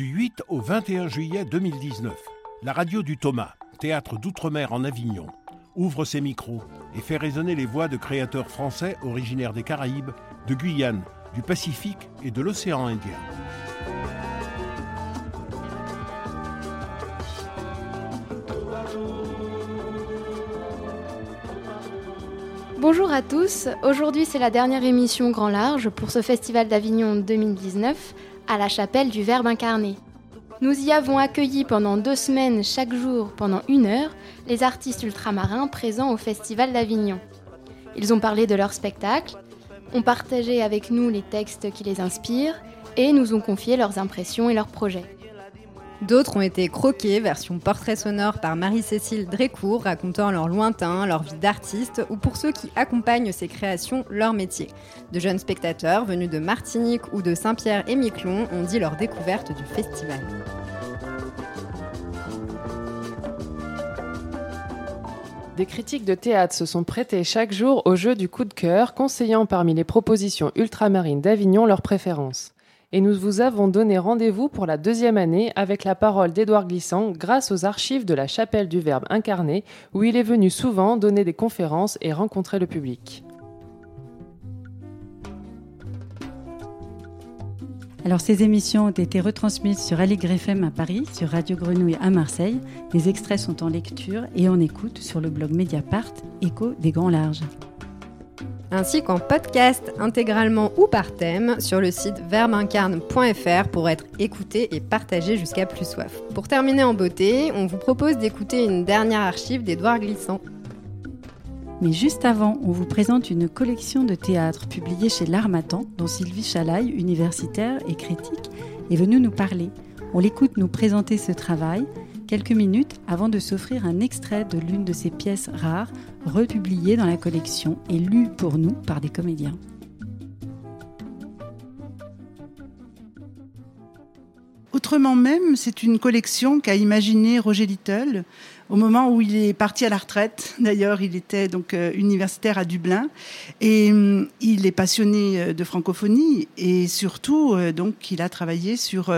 Du 8 au 21 juillet 2019, la radio du Thomas, théâtre d'outre-mer en Avignon, ouvre ses micros et fait résonner les voix de créateurs français originaires des Caraïbes, de Guyane, du Pacifique et de l'océan Indien. Bonjour à tous, aujourd'hui c'est la dernière émission Grand Large pour ce Festival d'Avignon 2019 à la chapelle du Verbe incarné. Nous y avons accueilli pendant deux semaines chaque jour pendant une heure les artistes ultramarins présents au Festival d'Avignon. Ils ont parlé de leur spectacle, ont partagé avec nous les textes qui les inspirent et nous ont confié leurs impressions et leurs projets. D'autres ont été croqués, version portrait sonore par Marie-Cécile Drécourt, racontant leur lointain, leur vie d'artiste, ou pour ceux qui accompagnent ces créations, leur métier. De jeunes spectateurs venus de Martinique ou de Saint-Pierre et Miquelon ont dit leur découverte du festival. Des critiques de théâtre se sont prêtées chaque jour au jeu du coup de cœur, conseillant parmi les propositions ultramarines d'Avignon leurs préférences et nous vous avons donné rendez-vous pour la deuxième année avec la parole d'Édouard Glissant grâce aux archives de la chapelle du Verbe incarné où il est venu souvent donner des conférences et rencontrer le public. Alors ces émissions ont été retransmises sur Aligre FM à Paris, sur Radio Grenouille à Marseille. Les extraits sont en lecture et en écoute sur le blog Mediapart, Écho des Grands Larges ainsi qu'en podcast intégralement ou par thème sur le site verbincarne.fr pour être écouté et partagé jusqu'à plus soif. Pour terminer en beauté, on vous propose d'écouter une dernière archive d'Edouard Glissant. Mais juste avant, on vous présente une collection de théâtre publiée chez L'Armatan, dont Sylvie Chalaille, universitaire et critique, est venue nous parler. On l'écoute nous présenter ce travail quelques minutes avant de s'offrir un extrait de l'une de ses pièces rares, republiées dans la collection et lues pour nous par des comédiens. Autrement même, c'est une collection qu'a imaginée Roger Little au moment où il est parti à la retraite. D'ailleurs, il était donc euh, universitaire à Dublin et hum, il est passionné euh, de francophonie et surtout euh, donc il a travaillé sur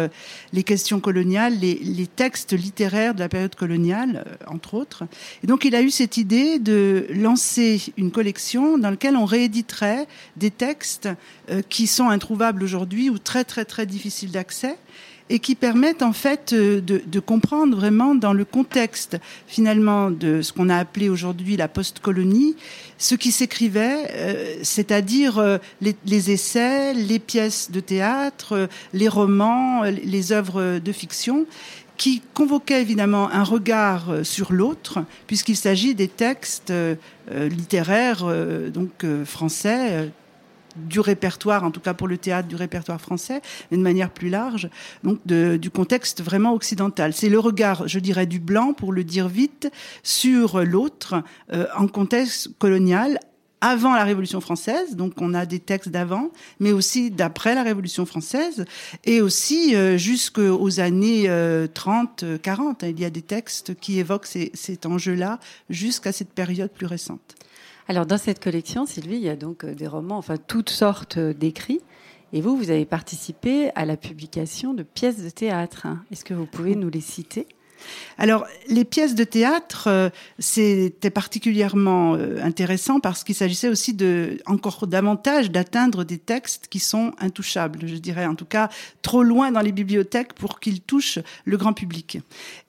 les questions coloniales, les, les, textes littéraires de la période coloniale entre autres. Et donc il a eu cette idée de lancer une collection dans laquelle on rééditerait des textes qui sont introuvables aujourd'hui ou très très très difficiles d'accès et qui permettent en fait euh, de, comprendre vraiment dans le contexte finalement de ce qu'on a appelé aujourd'hui la post-colonie, ce qui s'écrivait, euh, c'est-à-dire euh, les, essais, les pièces de théâtre, les romans, les œuvres de fiction qui convoquaient évidemment un regard sur l'autre, puisqu'il s'agit des textes littéraires donc français du répertoire, en tout cas pour le théâtre, du répertoire français, mais de manière plus large, donc du contexte vraiment occidental. C'est le regard, je dirais, du blanc, pour le dire vite, sur l'autre euh, en contexte colonial avant la Révolution française, donc on a des textes d'avant, mais aussi d'après la Révolution française, et aussi euh, jusqu'aux années 30, euh, 40. Il y a des textes qui évoquent cet enjeu-là jusqu'à cette période plus récente. Alors dans cette collection, Sylvie, il y a donc euh, des romans, enfin toutes sortes euh, d'écrits. Et vous, vous avez participé à la publication de pièces de théâtre. Est-ce que vous pouvez nous les citer? Alors, les pièces de théâtre, euh, c'était particulièrement intéressant parce qu'il s'agissait aussi de, encore davantage d'atteindre des textes qui sont intouchables, je dirais, en tout cas, trop loin dans les bibliothèques pour qu'ils touchent le grand public.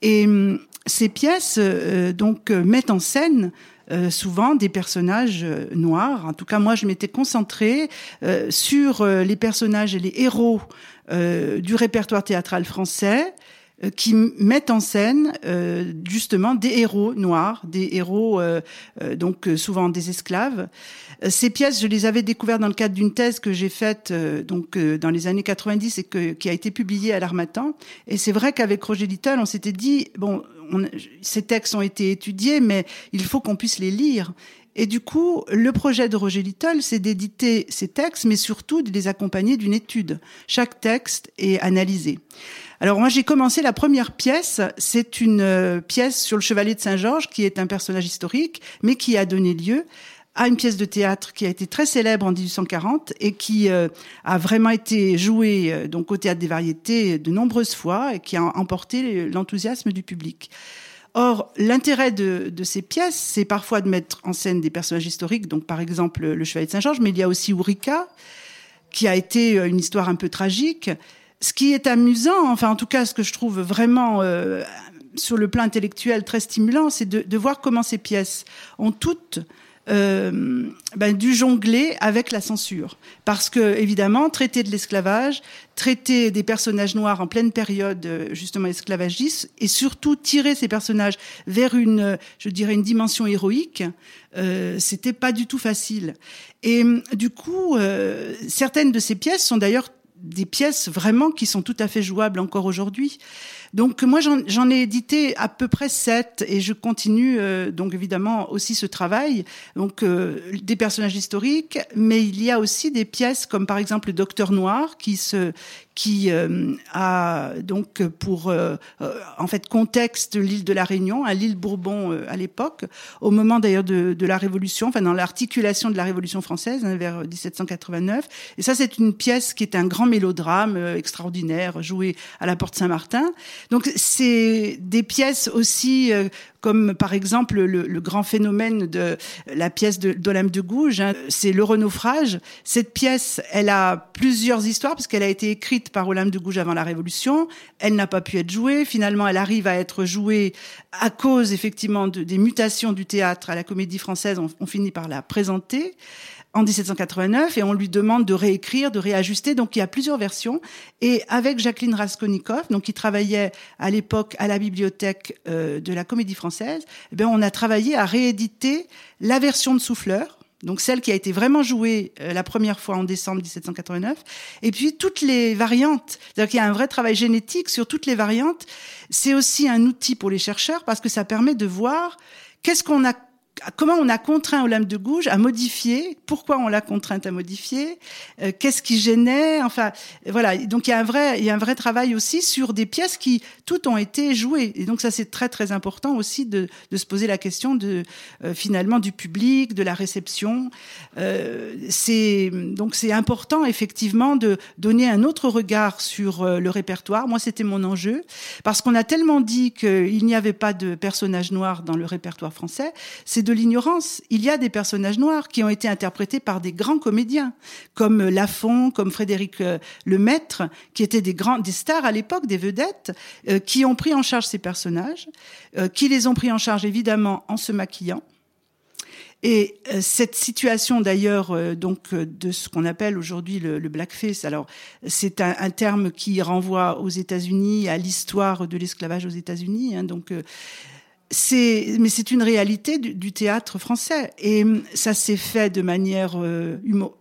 Et hum, ces pièces, donc, mettent en scène euh, souvent des personnages euh, noirs. En tout cas, moi, je m'étais concentrée euh, sur les personnages et les héros du répertoire théâtral français qui mettent en scène justement des héros noirs, des héros donc souvent des esclaves. Ces pièces, je les avais découvertes dans le cadre d'une thèse que j'ai faite donc dans les années 90 et que, qui a été publiée à l'Armatan. Et c'est vrai qu'avec Roger Little, on s'était dit bon, ces textes ont été étudiés, mais il faut qu'on puisse les lire. Et du coup, le projet de Roger Little, c'est d'éditer ces textes, mais surtout de les accompagner d'une étude. Chaque texte est analysé. Alors moi, j'ai commencé la première pièce. C'est une euh, pièce sur le chevalier de Saint-Georges, qui est un personnage historique, mais qui a donné lieu à une pièce de théâtre qui a été très célèbre en 1840 et qui euh, a vraiment été jouée euh, donc au théâtre des variétés de nombreuses fois et qui a emporté l'enthousiasme du public. Or, l'intérêt de, de, ces pièces, c'est parfois de mettre en scène des personnages historiques, donc par exemple le Chevalier de Saint-Georges, mais il y a aussi Ourika, qui a été euh, une histoire un peu tragique. Ce qui est amusant, enfin en tout cas ce que je trouve vraiment euh, sur le plan intellectuel très stimulant, c'est de, de, voir comment ces pièces ont toutes euh, ben, jongler avec la censure. Parce que, évidemment, traiter de l'esclavage, traiter des personnages noirs en pleine période, euh, justement, esclavagiste, et surtout tirer ces personnages vers une, je dirais, une dimension héroïque, euh, c'était pas du tout facile. Et du coup, euh, certaines de ces pièces sont d'ailleurs des pièces vraiment qui sont tout à fait jouables encore aujourd'hui. Donc moi j'en ai édité à peu près sept et je continue euh, donc évidemment aussi ce travail. Donc euh, des personnages historiques, mais il y a aussi des pièces comme par exemple le Docteur Noir qui se qui euh, a donc pour en fait contexte l'île de la Réunion, à l'île Bourbon à l'époque, au moment d'ailleurs de, de, la Révolution, enfin dans l'articulation de la Révolution française hein, vers 1789. Et ça c'est une pièce qui est un grand mélodrame extraordinaire joué à la Porte Saint-Martin. Donc c'est des pièces aussi euh, comme par exemple le, grand phénomène de la pièce d'Olympe de, Gouges, hein, c'est Le Renaufrage. Cette pièce, elle a plusieurs histoires parce qu'elle a été écrite par Olympe de Gouges avant la Révolution. Elle n'a pas pu être jouée. Finalement, elle arrive à être jouée à cause effectivement des mutations du théâtre à la Comédie Française. on finit par la présenter en 1789 et on lui demande de réécrire, de réajuster. Donc il y a plusieurs versions. Et avec Jacqueline Raskolnikov, donc qui travaillait à l'époque à la bibliothèque euh, de la Comédie Française, eh bien on a travaillé à rééditer la version de Souffleur. Donc celle qui a été vraiment jouée euh, la première fois en décembre 1789, et puis toutes les variantes. C'est-à-dire qu'il y a un vrai travail génétique sur toutes les variantes. C'est aussi un outil pour les chercheurs parce que ça permet de voir qu'est-ce qu'on a comment on a contraint Olympe de Gouges à modifier, pourquoi on l'a contrainte à modifier, euh, qu'est-ce qui gênait, enfin voilà. Donc il y a un vrai, il y a un vrai travail aussi sur des pièces qui toutes ont été jouées. Et donc ça c'est très très important aussi de, de, se poser la question de euh, finalement du public, de la réception. Euh, c'est donc c'est important effectivement de donner un autre regard sur euh, le répertoire. Moi c'était mon enjeu parce qu'on a tellement dit qu'il n'y avait pas de personnages noirs dans le répertoire français. C'est de l'ignorance. Il y a des personnages noirs qui ont été interprétés par des grands comédiens, comme Lafont, comme Frédéric euh, Lemaître, qui étaient des grands, des stars à l'époque, des vedettes, euh, qui ont pris en charge ces personnages, euh, qui les ont pris en charge évidemment en se maquillant. Et cette situation d'ailleurs, donc de ce qu'on appelle aujourd'hui le, blackface, alors c'est un, terme qui renvoie aux États-Unis, à l'histoire de l'esclavage aux États-Unis. Hein, donc c'est, mais c'est une réalité du, théâtre français et ça s'est fait de manière euh,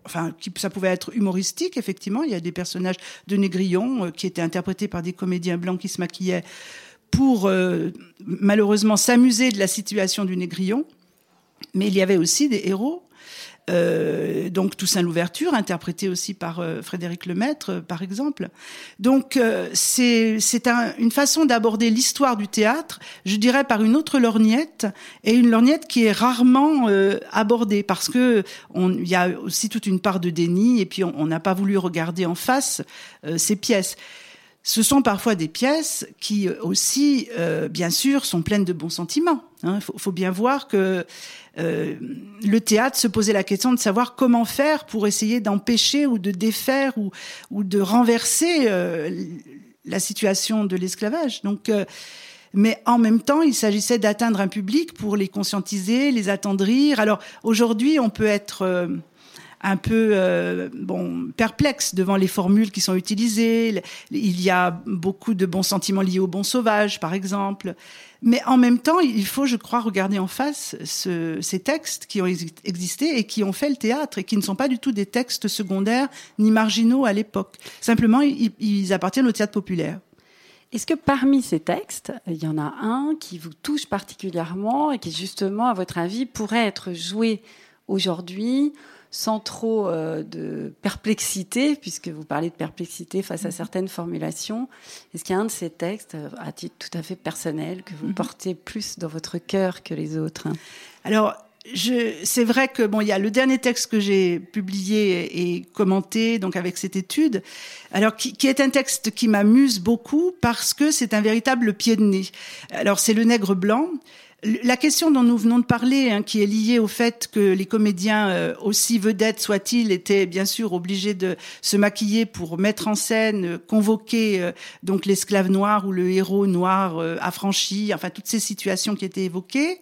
enfin, ça pouvait être humoristique effectivement. Il y a des personnages de Négrillon euh, qui étaient interprétés par des comédiens blancs qui se maquillaient pour euh, malheureusement s'amuser de la situation du Négrillon. Mais il y avait aussi des héros euh, donc Toussaint l'ouverture, interprété aussi par euh, Frédéric Lemaître, euh, par exemple. Donc c'est c'est un, une façon d'aborder l'histoire du théâtre, je dirais par une autre lorgnette et une lorgnette qui est rarement abordée parce que il y a aussi toute une part de déni et puis on n'a pas voulu regarder en face ces pièces. Ce sont parfois des pièces qui aussi, bien sûr, sont pleines de bons sentiments. Il hein. faut, faut, bien voir que euh, le théâtre se posait la question de savoir comment faire pour essayer d'empêcher ou de défaire ou, ou de renverser euh, la situation de l'esclavage. Donc, euh, mais en même temps, il s'agissait d'atteindre un public pour les conscientiser, les attendrir. Alors aujourd'hui, on peut être un peu bon perplexe devant les formules qui sont utilisées. Il y a beaucoup de bons sentiments liés au bon sauvage, par exemple. Mais en même temps, il faut, je crois, regarder en face ce, ces textes qui ont existé et qui ont fait le théâtre et qui ne sont pas du tout des textes secondaires ni marginaux à l'époque. Simplement, ils appartiennent au théâtre populaire. Est-ce que parmi ces textes, il y en a un qui vous touche particulièrement et qui, justement, à votre avis, pourrait être joué aujourd'hui? Sans trop euh, de perplexité, puisque vous parlez de perplexité face à mhm. certaines formulations. Est-ce qu'il y a un de ces textes, euh, à titre tout à fait personnel, que vous mhm. portez plus dans votre cœur que les autres? Alors, c'est vrai que bon, il y a le dernier texte que j'ai publié et commenté, donc avec cette étude, alors qui, qui est un texte qui m'amuse beaucoup parce que c'est un véritable pied de nez. Alors c'est le nègre blanc. La question dont nous venons de parler, hein, qui est liée au fait que les comédiens, euh, aussi vedettes soient-ils, étaient bien sûr obligés de se maquiller pour mettre en scène, euh, convoquer euh, donc l'esclave noir ou le héros noir affranchi, enfin toutes ces situations qui étaient évoquées,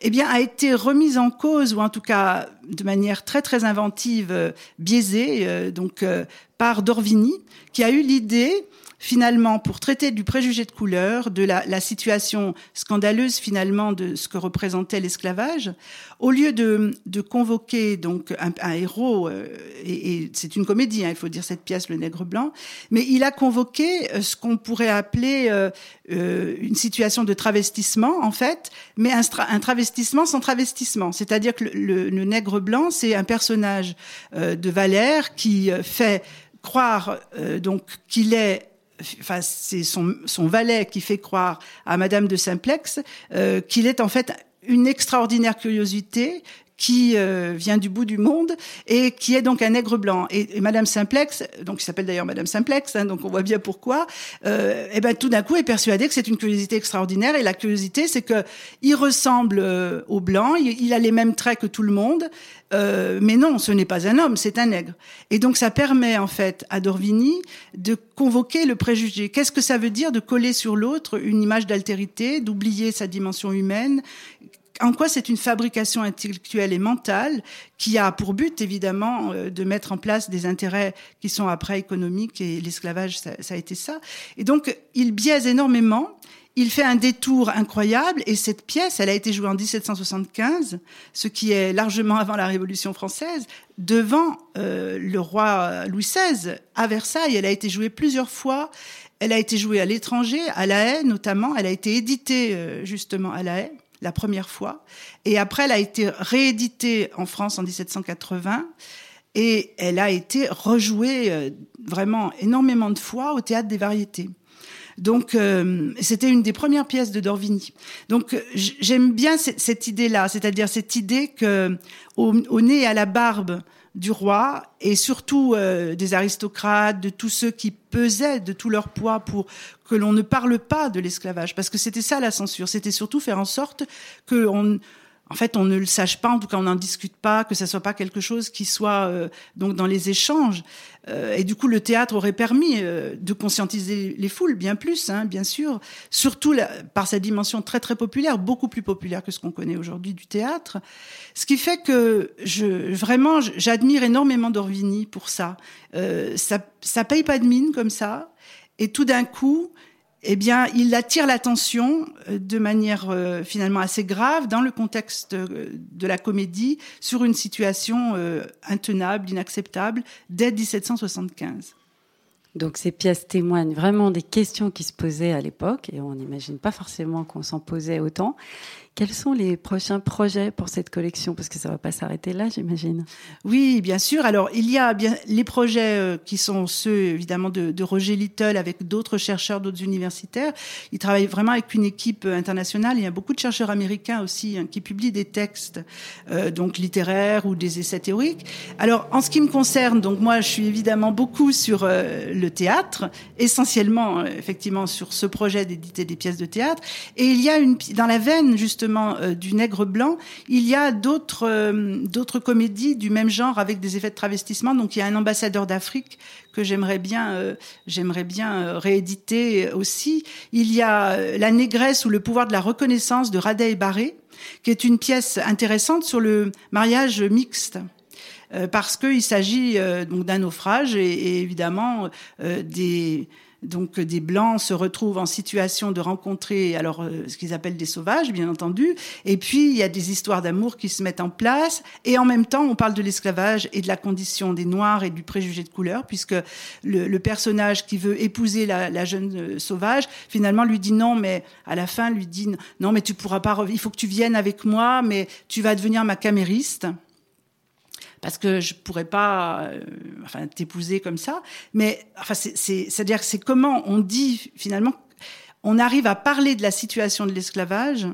eh bien a été remise en cause ou en tout cas de manière très très inventive, biaisée, donc par Dorvini, qui a eu l'idée finalement, pour traiter du préjugé de couleur, de la, situation scandaleuse finalement de ce que représentait l'esclavage, au lieu de, de, convoquer donc un, héros, euh, et, c'est une comédie, hein, il faut dire cette pièce, Le Nègre Blanc, mais il a convoqué euh, ce qu'on pourrait appeler euh, euh, une situation de travestissement en fait, mais un, un travestissement sans travestissement, c'est-à-dire que le, le, le, Nègre Blanc, c'est un personnage de Valère qui fait croire donc qu'il est enfin c'est son, son, valet qui fait croire à Madame de Simplex euh, qu'il est en fait une extraordinaire curiosité qui euh, vient du bout du monde et qui est donc un nègre blanc. Et, et Madame Simplex, donc il s'appelle d'ailleurs Madame Simplex, hein, donc on voit bien pourquoi. Euh, et ben tout d'un coup est persuadé que c'est une curiosité extraordinaire. Et la curiosité, c'est que il ressemble euh, au blanc, il, il, a les mêmes traits que tout le monde, euh, mais non, ce n'est pas un homme, c'est un nègre. Et donc ça permet en fait à Dorvini de convoquer le préjugé. Qu'est-ce que ça veut dire de coller sur l'autre une image d'altérité, d'oublier sa dimension humaine en quoi c'est une fabrication intellectuelle et mentale qui a pour but évidemment euh, de mettre en place des intérêts qui sont après économiques et l'esclavage ça, ça, a été ça. Et donc il biaise énormément. Il fait un détour incroyable et cette pièce, elle a été jouée en 1775, ce qui est largement avant la Révolution française, devant euh, le roi Louis XVI à Versailles. Elle a été jouée plusieurs fois. Elle a été jouée à l'étranger, à La Haye notamment. Elle a été éditée euh, justement à La Haye la première fois. Et après, elle a été rééditée en France en 1780. Et elle a été rejouée euh, vraiment énormément de fois au théâtre des variétés. Donc, euh, c'était une des premières pièces de Dorvigny. Donc, j'aime bien cette idée-là, c'est-à-dire cette idée que au, au, nez et à la barbe du roi et surtout euh, des aristocrates, de tous ceux qui pesaient de tout leur poids pour que l'on ne parle pas de l'esclavage, parce que c'était ça la censure, c'était surtout faire en sorte que on, en fait, on ne le sache pas, en tout cas, on n'en discute pas, que ça soit pas quelque chose qui soit euh, donc dans les échanges. Euh, et du coup, le théâtre aurait permis euh, de conscientiser les foules bien plus, hein, bien sûr, surtout par sa dimension très très populaire, beaucoup plus populaire que ce qu'on connaît aujourd'hui du théâtre. Ce qui fait que je vraiment j'admire énormément Dorvini pour ça. Ça. Ça paye pas de mine comme ça, et tout d'un coup, eh bien, il attire l'attention euh, de manière euh, finalement assez grave dans le contexte euh, de la comédie sur une situation intenable, inacceptable dès 1775. Donc ces pièces témoignent vraiment des questions qui se posaient à l'époque et on n'imagine pas forcément qu'on s'en posait autant. Quels sont les prochains projets pour cette collection? Parce que ça ne va pas s'arrêter là, j'imagine. Oui, bien sûr. Alors, il y a bien les projets euh, qui sont ceux, évidemment, de, Roger Little avec d'autres chercheurs, d'autres universitaires. Il travaille vraiment avec une équipe internationale. Il y a beaucoup de chercheurs américains aussi hein, qui publient des textes, euh, donc littéraires ou des essais théoriques. Alors, en ce qui me concerne, donc moi, je suis évidemment beaucoup sur euh, le théâtre, essentiellement, euh, effectivement, sur ce projet d'éditer des pièces de théâtre. Et il y a une dans la veine, justement, euh, du Nègre blanc, il y a d'autres euh, d'autres comédies du même genre avec des effets de travestissement. Donc il y a un ambassadeur d'Afrique que j'aimerais bien j'aimerais bien rééditer aussi. Il y a La négresse ou le pouvoir de la reconnaissance de Radey Barré, qui est une pièce intéressante sur le mariage mixte parce qu'il s'agit donc d'un naufrage et, et évidemment des donc des blancs se retrouvent en situation de rencontrer alors euh, ce qu'ils appellent des sauvages bien entendu. Et puis il y a des histoires d'amour qui se mettent en place. Et en même temps on parle de l'esclavage et de la condition des noirs et du préjugé de couleur puisque le, le personnage qui veut épouser la, la jeune euh, sauvage finalement lui dit non mais à la fin lui dit non mais tu pourras pas il faut que tu viennes avec moi mais tu vas devenir ma camériste parce que je pourrais pas euh, enfin t'épouser comme ça. Mais enfin c'est c'est à dire que c'est comment on dit finalement on arrive à parler de la situation de l'esclavage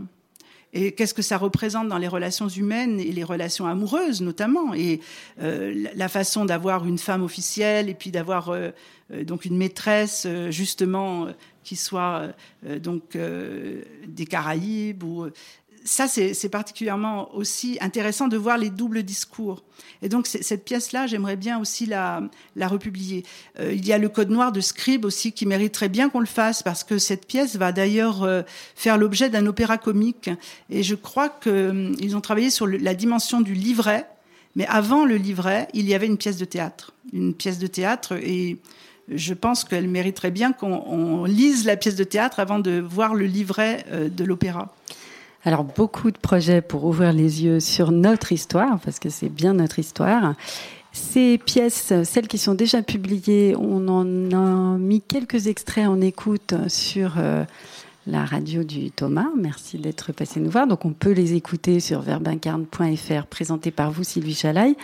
et qu'est-ce que ça représente dans les relations humaines et les relations amoureuses notamment, et la façon d'avoir une femme officielle et puis d'avoir donc une maîtresse justement qui soit donc des Caraïbes ou ça, c'est particulièrement aussi intéressant de voir les doubles discours. Et donc, cette pièce-là, j'aimerais bien aussi la, la republier. Euh, il y a le Code noir de Scribe aussi qui mériterait bien qu'on le fasse parce que cette pièce va d'ailleurs euh, faire l'objet d'un opéra comique. Et je crois qu'ils euh, ont travaillé sur la dimension du livret. Mais avant le livret, il y avait une pièce de théâtre. Une pièce de théâtre et je pense qu'elle mériterait bien qu'on lise la pièce de théâtre avant de voir le livret de l'opéra. Alors beaucoup de projets pour ouvrir les yeux sur notre histoire, parce que c'est bien notre histoire. Ces pièces, celles qui sont déjà publiées, on en a mis quelques extraits en écoute sur euh, la radio du Thomas. Merci d'être passé nous voir. Donc on peut les écouter sur verbincarne.fr, présenté par vous, Sylvie Chalaille.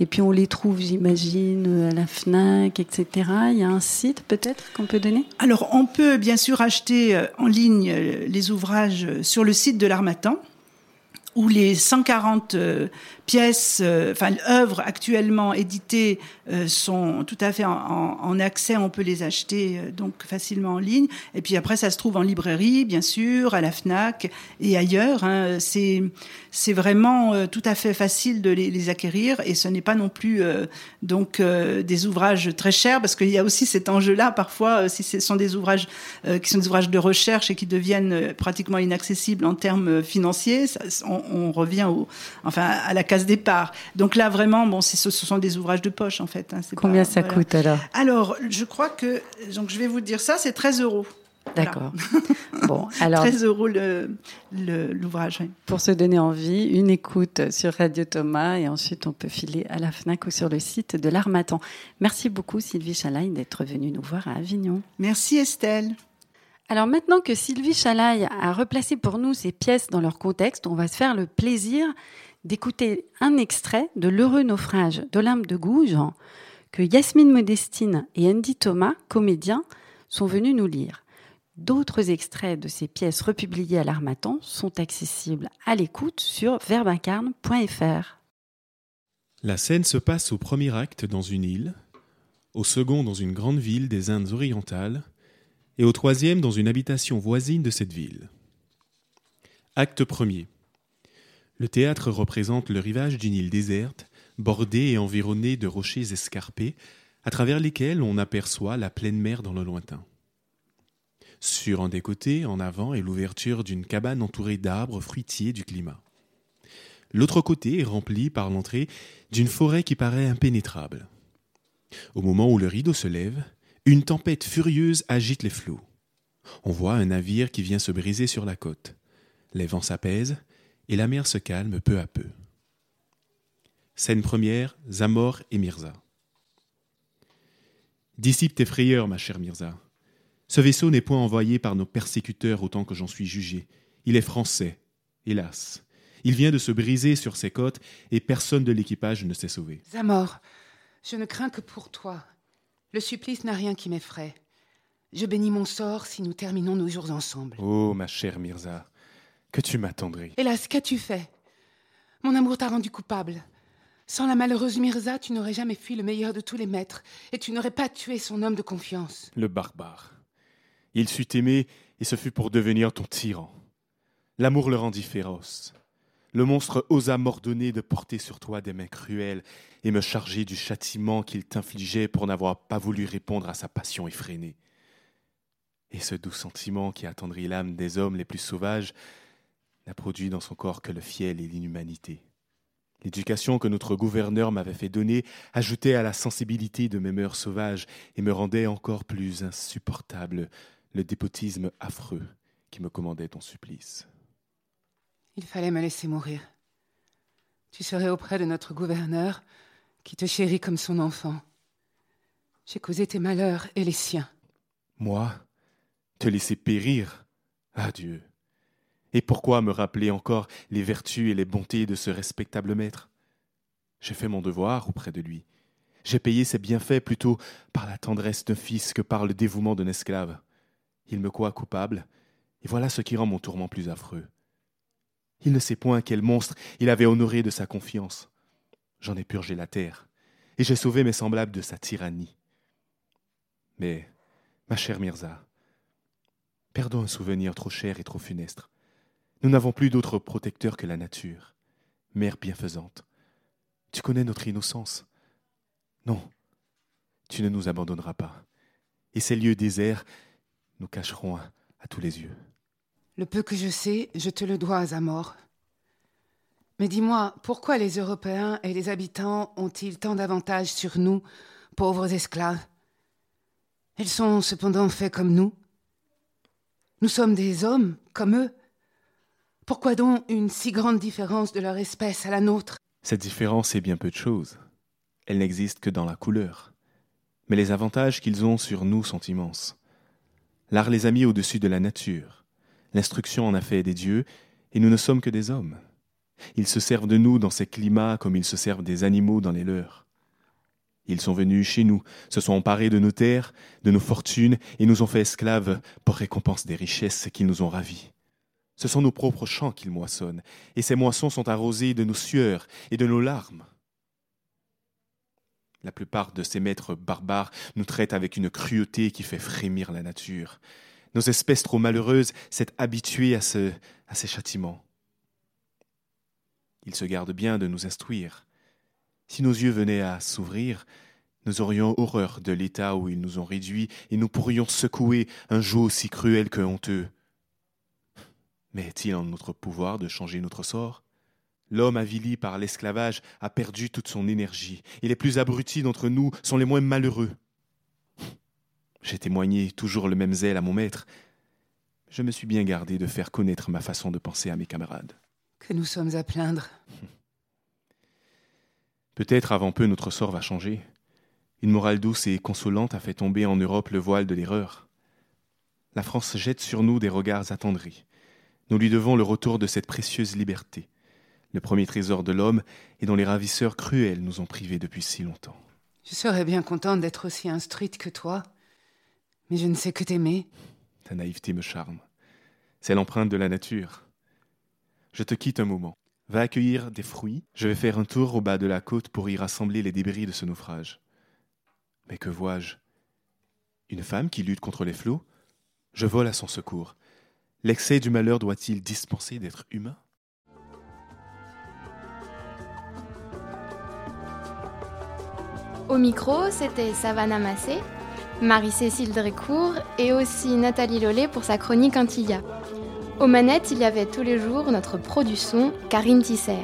Et puis on les trouve, j'imagine, à la FNAC, etc. Il y a un site peut-être qu'on peut donner? Alors on peut bien sûr acheter euh, en ligne euh, les ouvrages sur le site de l'Armatan où les 140 pièces, euh, enfin œuvres actuellement éditées euh, sont tout à fait en, accès, on peut les acheter euh, donc facilement en ligne. Et puis après, ça se trouve en librairie, bien sûr, à la Fnac et ailleurs. Hein. C'est c'est vraiment tout à fait facile de les, les acquérir et ce n'est pas non plus donc des ouvrages très chers parce qu'il y a aussi cet enjeu-là parfois si ce sont des ouvrages qui sont des ouvrages de recherche et qui deviennent pratiquement inaccessibles en termes financiers, on, on, revient au, enfin à la départ. Donc là, vraiment, bon, ce sont des ouvrages de poche, en fait. Hein, Combien ça coûte alors Alors, je crois que, donc je vais vous dire ça, c'est 13 euros. D'accord. Bon, alors 13 euros l'ouvrage. Pour se donner envie, une écoute sur Radio Thomas et ensuite on peut filer à la Fnac ou sur le site de l'Armatan. Merci beaucoup Sylvie Chalaille d'être venue nous voir à Avignon. Merci Estelle. Alors maintenant que Sylvie Chalaille a replacé pour nous ces pièces dans leur contexte, on va se faire le plaisir d'écouter un extrait de L'heureux naufrage d'Olympe de Gouges que Yasmine Modestine et Andy Thomas, comédiens, sont venus nous lire. D'autres extraits de ces pièces republiées à l'Armatan sont accessibles à l'écoute sur verbincarne.fr. La scène se passe au premier acte dans une île, au second dans une grande ville des Indes orientales, et au troisième dans une habitation voisine de cette ville. Acte premier. Le théâtre représente le rivage d'une île déserte, bordée et environnée de rochers escarpés, à travers lesquels on aperçoit la pleine mer dans le lointain. Sur un des côtés, en avant, est l'ouverture d'une cabane entourée d'arbres fruitiers du climat. L'autre côté est rempli par l'entrée d'une forêt qui paraît impénétrable. Au moment où le rideau se lève, une tempête furieuse agite les flots. On voit un navire qui vient se briser sur la côte. Les vents s'apaisent et la mer se calme peu à peu. Scène première, Zamor et Mirza. Dissipe tes frayeurs, ma chère Mirza. Ce vaisseau n'est point envoyé par nos persécuteurs autant que j'en suis jugé. Il est français, hélas. Il vient de se briser sur ses côtes et personne de l'équipage ne s'est sauvé. Zamor, je ne crains que pour toi. Le supplice n'a rien qui m'effraie. Je bénis mon sort si nous terminons nos jours ensemble. Oh, ma chère Mirza, que tu m'attendrais. Hélas, qu'as-tu fait? Mon amour t'a rendu coupable. Sans la malheureuse Mirza, tu n'aurais jamais fui le meilleur de tous les maîtres, et tu n'aurais pas tué son homme de confiance. Le barbare. Il sut t'aimer, et ce fut pour devenir ton tyran. L'amour le rendit féroce. Le monstre osa m'ordonner de porter sur toi des mains cruelles et me charger du châtiment qu'il t'infligeait pour n'avoir pas voulu répondre à sa passion effrénée. Et ce doux sentiment qui attendrit l'âme des hommes les plus sauvages n'a produit dans son corps que le fiel et l'inhumanité. L'éducation que notre gouverneur m'avait fait donner ajoutait à la sensibilité de mes mœurs sauvages et me rendait encore plus insupportable le dépotisme affreux qui me commandait ton supplice. Il fallait me laisser mourir. Tu serais auprès de notre gouverneur qui te chérit comme son enfant. J'ai causé tes malheurs et les siens. Moi Te laisser périr? Adieu. Et pourquoi me rappeler encore les vertus et les bontés de ce respectable maître? J'ai fait mon devoir auprès de lui. J'ai payé ses bienfaits plutôt par la tendresse d'un fils que par le dévouement d'un esclave. Il me croit coupable, et voilà ce qui rend mon tourment plus affreux. Il ne sait point quel monstre il avait honoré de sa confiance. J'en ai purgé la terre, et j'ai sauvé mes semblables de sa tyrannie. Mais, ma chère Mirza, perdons un souvenir trop cher et trop funeste. Nous n'avons plus d'autre protecteur que la nature, mère bienfaisante. Tu connais notre innocence? Non, tu ne nous abandonneras pas. Et ces lieux déserts nous cacheront à, à tous les yeux. Le peu que je sais, je te le dois à mort. Mais dis-moi, pourquoi les Européens et les habitants ont-ils tant d'avantages sur nous, pauvres esclaves? Ils sont cependant faits comme nous. Nous sommes des hommes, comme eux. Pourquoi donc une si grande différence de leur espèce à la nôtre? Cette différence est bien peu de choses. Elle n'existe que dans la couleur. Mais les avantages qu'ils ont sur nous sont immenses. L'art les a mis au-dessus de la nature. L'instruction en a fait des dieux, et nous ne sommes que des hommes. Ils se servent de nous dans ces climats comme ils se servent des animaux dans les leurs. Ils sont venus chez nous, se sont emparés de nos terres, de nos fortunes, et nous ont fait esclaves pour récompense des richesses qu'ils nous ont ravies. Ce sont nos propres champs qu'ils moissonnent, et ces moissons sont arrosées de nos sueurs et de nos larmes. La plupart de ces maîtres barbares nous traitent avec une cruauté qui fait frémir la nature. Nos espèces trop malheureuses s'est habituées à, ce, à ces châtiments. Ils se gardent bien de nous instruire. Si nos yeux venaient à s'ouvrir, nous aurions horreur de l'état où ils nous ont réduits et nous pourrions secouer un joug aussi cruel que honteux. Mais est-il en notre pouvoir de changer notre sort? L'homme avili par l'esclavage a perdu toute son énergie, et les plus abrutis d'entre nous sont les moins malheureux. J'ai témoigné toujours le même zèle à mon maître. Je me suis bien gardé de faire connaître ma façon de penser à mes camarades. Que nous sommes à plaindre. Peut-être avant peu notre sort va changer. Une morale douce et consolante a fait tomber en Europe le voile de l'erreur. La France jette sur nous des regards attendris. Nous lui devons le retour de cette précieuse liberté, le premier trésor de l'homme et dont les ravisseurs cruels nous ont privés depuis si longtemps. Je serais bien contente d'être aussi instruite que toi, mais je ne sais que t'aimer. Ta naïveté me charme. C'est l'empreinte de la nature. Je te quitte un moment. Va accueillir des fruits. Je vais faire un tour au bas de la côte pour y rassembler les débris de ce naufrage. Mais que vois-je? Une femme qui lutte contre les flots? Je vole à son secours. L'excès du malheur doit-il dispenser d'être humain? Au micro, c'était Savannah Massé, Marie-Cécile Drécourt et aussi Nathalie Lollet pour sa chronique Antilia. Aux manettes, il y avait tous les jours notre pro du son, Karine Tisser.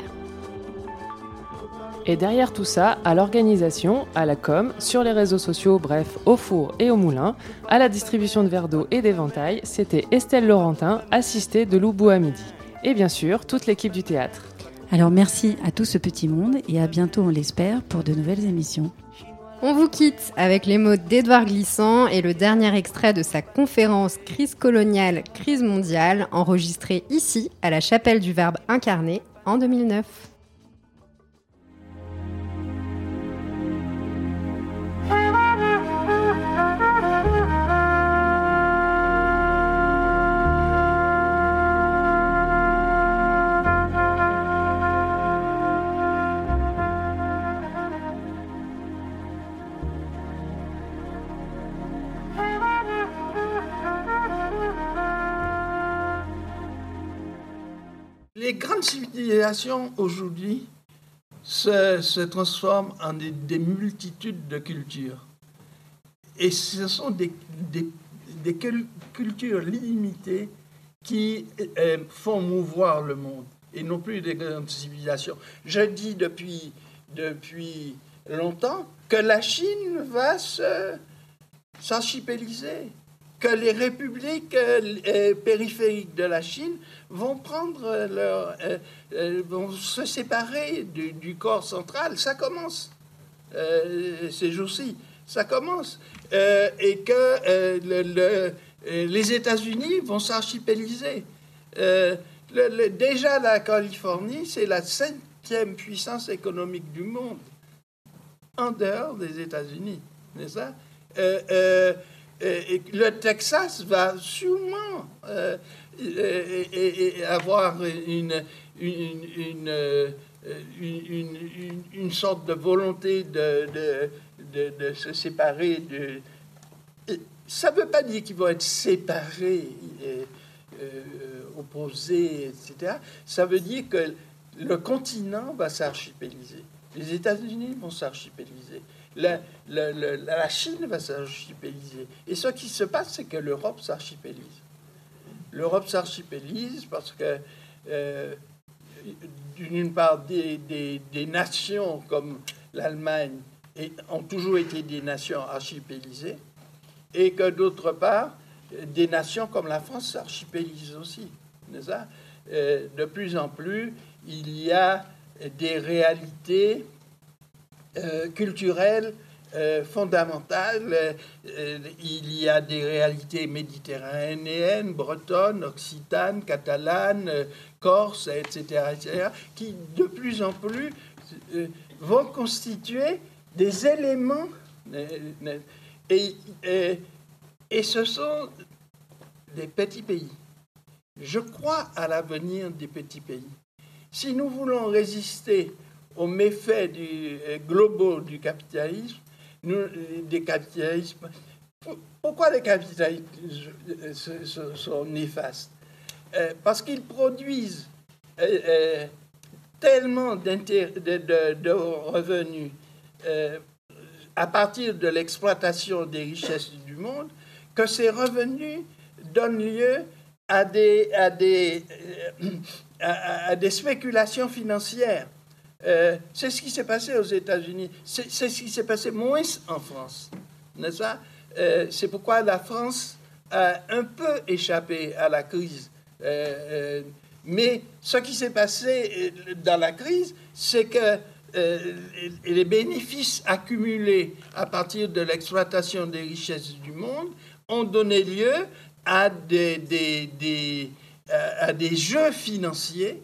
Et derrière tout ça, à l'organisation, à la com, sur les réseaux sociaux, bref, au four et au moulin, à la distribution de verres d'eau et d'éventails, c'était Estelle Laurentin, assistée de Loubou à midi. Et bien sûr, toute l'équipe du théâtre. Alors merci à tout ce petit monde et à bientôt, on l'espère, pour de nouvelles émissions. On vous quitte avec les mots d'Édouard Glissant et le dernier extrait de sa conférence Crise coloniale, crise mondiale, enregistrée ici à la chapelle du Verbe incarné en 2009. Les grandes civilisations aujourd'hui se, se transforment en des, des multitudes de cultures. Et ce sont des, des- des cul- cultures limitées qui euh, font mouvoir le monde et non plus des grandes civilisations. Je dis depuis, depuis longtemps que la Chine va se s'archipéliser, que les républiques euh, euh, périphériques de la Chine vont prendre leur, euh, vont se séparer du, corps central. Ça commence ces jours-ci. Ça commence. Et que le- le- les États-Unis vont s'archipéliser. Déjà, la Californie, c'est la cinquième puissance économique du monde, en dehors des États-Unis, n'est-ce pas? Le Texas va sûrement avoir une, une, une, une, sorte de volonté de, de, se séparer. Ça ne veut pas dire qu'ils vont être séparés, opposés, etc. Ça veut dire que le continent va s'archipéliser. Les États-Unis vont s'archipéliser. La, Chine va s'archipéliser. Et ce qui se passe, c'est que l'Europe s'archipélise. L'Europe s'archipélise parce que, euh, d'une part, des, des, nations comme l'Allemagne ont toujours été des nations archipélisées, et que, d'autre part, des nations comme la France s'archipélisent aussi. Euh, de plus en plus, il y a des réalités euh, culturelles euh, fondamentales. Euh, il y a des réalités méditerranéennes, bretonnes, occitanes, catalanes, corses, etc., etc., qui de plus en plus vont constituer des éléments. Et, et, et ce sont des petits pays. Je crois à l'avenir des petits pays. Si nous voulons résister aux méfaits du, euh, globaux du capitalisme, euh, des capitalismes, pourquoi les capitalismes euh, sont néfastes? Parce qu'ils produisent tellement de, de, revenus à partir de l'exploitation des richesses du monde que ces revenus donnent lieu à des, à des, à, des spéculations financières. Euh, c'est ce qui s'est passé aux États-Unis. C'est ce qui s'est passé moins en France. N'est-ce pas? Euh, C'est pourquoi la France a un peu échappé à la crise. Euh, mais ce qui s'est passé dans la crise, c'est que les bénéfices accumulés à partir de l'exploitation des richesses du monde ont donné lieu à des, jeux financiers,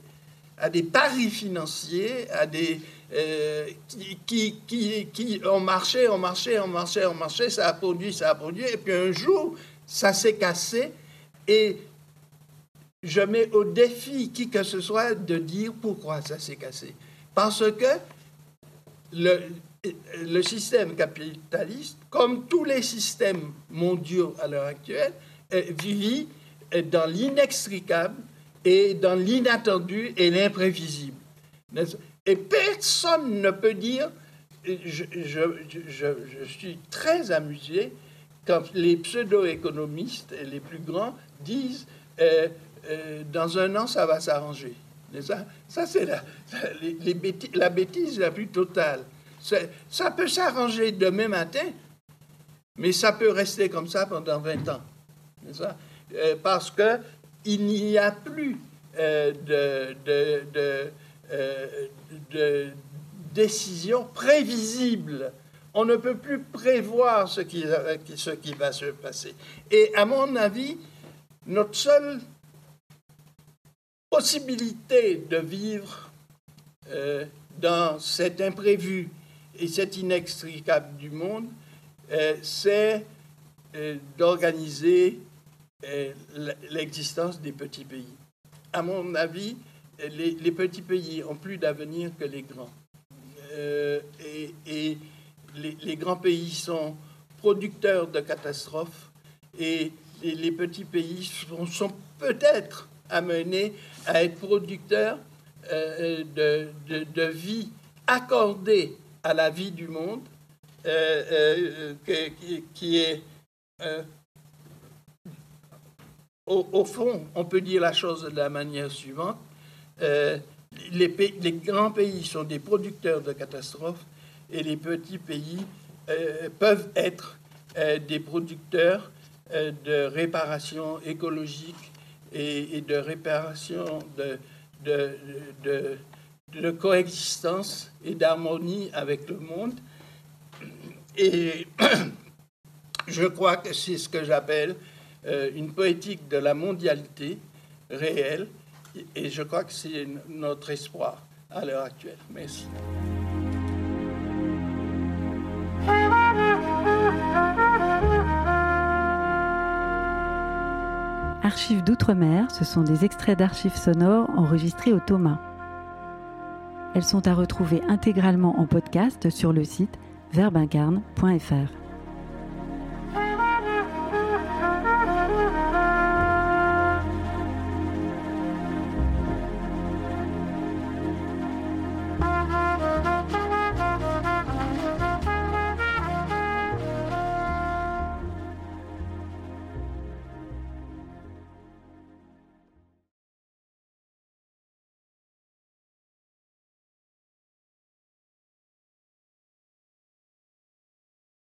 à des paris financiers, à des euh, qui, ont marché, ont marché, ont marché, ont marché, ça a produit, ça a produit, et puis un jour, ça s'est cassé, et je mets au défi qui que ce soit de dire pourquoi ça s'est cassé. Parce que le, le système capitaliste, comme tous les systèmes mondiaux à l'heure actuelle, vit dans l'inextricable et dans l'inattendu et l'imprévisible. Et personne ne peut dire, je, je, suis très amusé quand les pseudo-économistes, les plus grands, disent euh, euh, dans un an, ça va s'arranger. Ça, ça c'est la, la bêtise la plus totale. Ça peut s'arranger demain matin, mais ça peut rester comme ça pendant 20 ans. Euh, parce qu'il n'y a plus euh, euh, de, décision prévisible. On ne peut plus prévoir ce qui, ce qui va se passer. Et à mon avis, notre seule possibilité de vivre dans cet imprévu et cet inextricable du monde, c'est d'organiser l'existence des petits pays. À mon avis, les, petits pays ont plus d'avenir que les grands. Euh, et, les, grands pays sont producteurs de catastrophes et les, petits pays sont, peut-être amenés à être producteurs euh, de, vie accordée à la vie du monde, euh, qui, est au, fond, on peut dire la chose de la manière suivante. Euh, les, grands pays sont des producteurs de catastrophes et les petits pays euh, peuvent être euh, des producteurs de réparation écologique et, de réparation de, de coexistence et d'harmonie avec le monde. Et je crois que c'est ce que j'appelle une poétique de la mondialité réelle, et je crois que c'est notre espoir à l'heure actuelle. Merci. Archives d'outre-mer, ce sont des extraits d'archives sonores enregistrés au Thomas. Elles sont à retrouver intégralement en podcast sur le site verbincarne.fr.